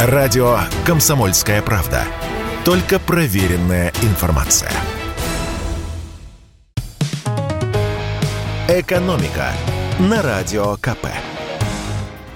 Радио «Комсомольская правда». Только проверенная информация. «Экономика» на Радио КП.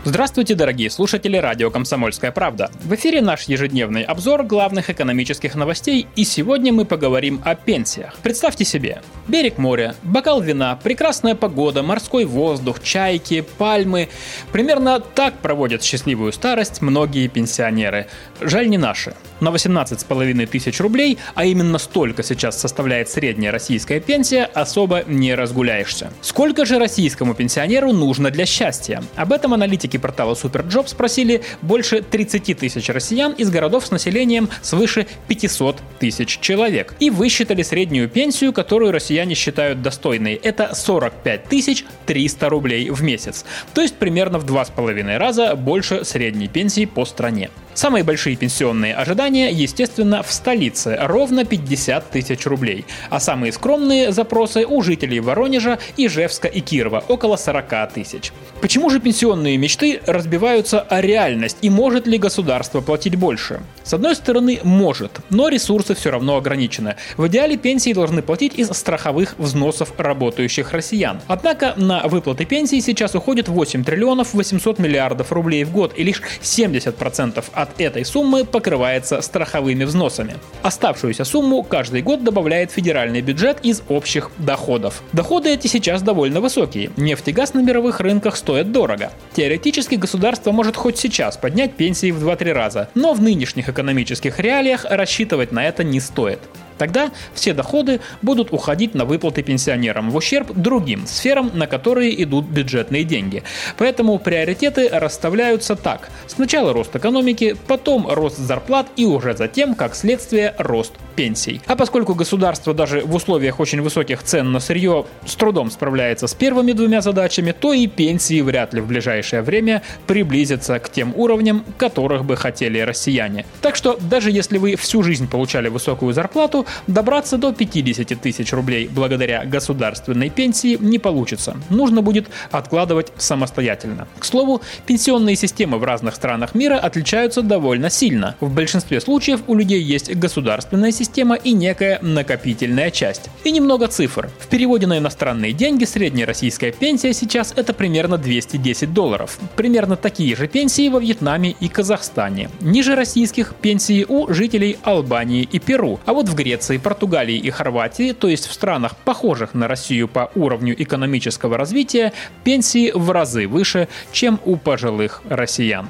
Здравствуйте, дорогие слушатели радио «Комсомольская правда». В эфире наш ежедневный обзор главных экономических новостей, и сегодня мы поговорим о пенсиях. Представьте себе, берег моря, бокал вина, прекрасная погода, морской воздух, чайки, пальмы. Примерно так проводят счастливую старость многие пенсионеры. Жаль не наши. На 18,5 тысяч рублей, а именно столько сейчас составляет средняя российская пенсия, особо не разгуляешься. Сколько же российскому пенсионеру нужно для счастья? Об этом аналитики портала Superjob спросили больше 30 тысяч россиян из городов с населением свыше 500 тысяч человек. И высчитали среднюю пенсию, которую россияне считают достойной. Это 45 тысяч 300 рублей в месяц. То есть примерно в два с половиной раза больше средней пенсии по стране. Самые большие пенсионные ожидания, естественно, в столице – ровно 50 тысяч рублей. А самые скромные запросы у жителей Воронежа, Ижевска и Кирова – около 40 тысяч. Почему же пенсионные мечты разбиваются о реальность и может ли государство платить больше? С одной стороны, может, но ресурсы все равно ограничены. В идеале пенсии должны платить из страховых взносов работающих россиян. Однако на выплаты пенсии сейчас уходит 8 триллионов 800 миллиардов рублей в год, и лишь 70% от этой суммы покрывается страховыми взносами. Оставшуюся сумму каждый год добавляет федеральный бюджет из общих доходов. Доходы эти сейчас довольно высокие. Нефть и газ на мировых рынках стоят дорого. Теоретически государство может хоть сейчас поднять пенсии в 2-3 раза, но в нынешних экономических реалиях рассчитывать на это не стоит. Тогда все доходы будут уходить на выплаты пенсионерам в ущерб другим сферам, на которые идут бюджетные деньги. Поэтому приоритеты расставляются так. Сначала рост экономики, потом рост зарплат и уже затем, как следствие, рост пенсий. А поскольку государство даже в условиях очень высоких цен на сырье с трудом справляется с первыми двумя задачами, то и пенсии вряд ли в ближайшее время приблизятся к тем уровням, которых бы хотели россияне. Так что даже если вы всю жизнь получали высокую зарплату, добраться до 50 тысяч рублей благодаря государственной пенсии не получится. Нужно будет откладывать самостоятельно. К слову, пенсионные системы в разных странах мира отличаются довольно сильно. В большинстве случаев у людей есть государственная система и некая накопительная часть. И немного цифр. В переводе на иностранные деньги средняя российская пенсия сейчас это примерно 210 долларов. Примерно такие же пенсии во Вьетнаме и Казахстане. Ниже российских пенсии у жителей Албании и Перу. А вот в Греции Греции, Португалии и Хорватии, то есть в странах, похожих на Россию по уровню экономического развития, пенсии в разы выше, чем у пожилых россиян.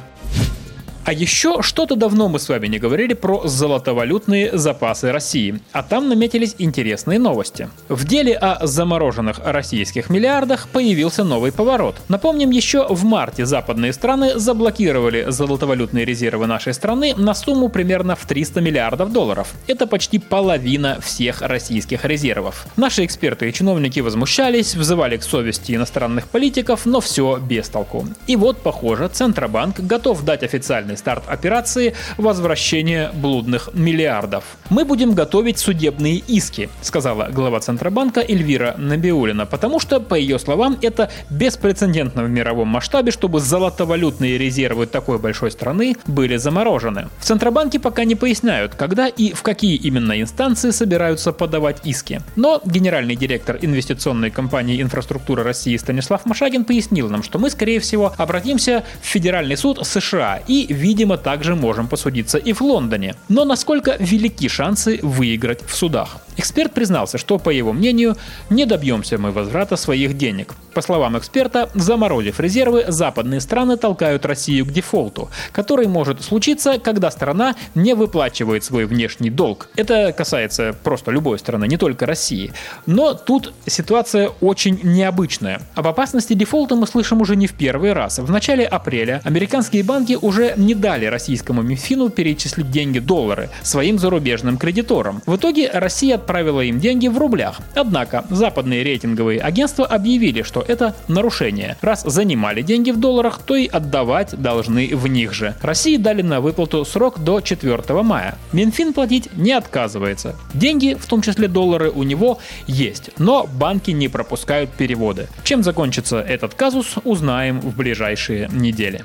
А еще что-то давно мы с вами не говорили про золотовалютные запасы России, а там наметились интересные новости. В деле о замороженных российских миллиардах появился новый поворот. Напомним, еще в марте западные страны заблокировали золотовалютные резервы нашей страны на сумму примерно в 300 миллиардов долларов. Это почти половина всех российских резервов. Наши эксперты и чиновники возмущались, взывали к совести иностранных политиков, но все без толку. И вот, похоже, Центробанк готов дать официальный официальный старт операции возвращения блудных миллиардов. Мы будем готовить судебные иски, сказала глава Центробанка Эльвира Набиулина, потому что, по ее словам, это беспрецедентно в мировом масштабе, чтобы золотовалютные резервы такой большой страны были заморожены. В Центробанке пока не поясняют, когда и в какие именно инстанции собираются подавать иски. Но генеральный директор инвестиционной компании «Инфраструктура России» Станислав Машагин пояснил нам, что мы, скорее всего, обратимся в Федеральный суд США и видимо, также можем посудиться и в Лондоне. Но насколько велики шансы выиграть в судах? Эксперт признался, что, по его мнению, не добьемся мы возврата своих денег. По словам эксперта, заморозив резервы, западные страны толкают Россию к дефолту, который может случиться, когда страна не выплачивает свой внешний долг. Это касается просто любой страны, не только России. Но тут ситуация очень необычная. Об опасности дефолта мы слышим уже не в первый раз. В начале апреля американские банки уже не дали российскому Минфину перечислить деньги доллары своим зарубежным кредиторам. В итоге Россия отправила им деньги в рублях. Однако западные рейтинговые агентства объявили, что это нарушение. Раз занимали деньги в долларах, то и отдавать должны в них же. России дали на выплату срок до 4 мая. Минфин платить не отказывается. Деньги, в том числе доллары, у него есть, но банки не пропускают переводы. Чем закончится этот казус, узнаем в ближайшие недели.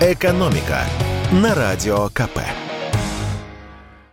«Экономика» на Радио КП.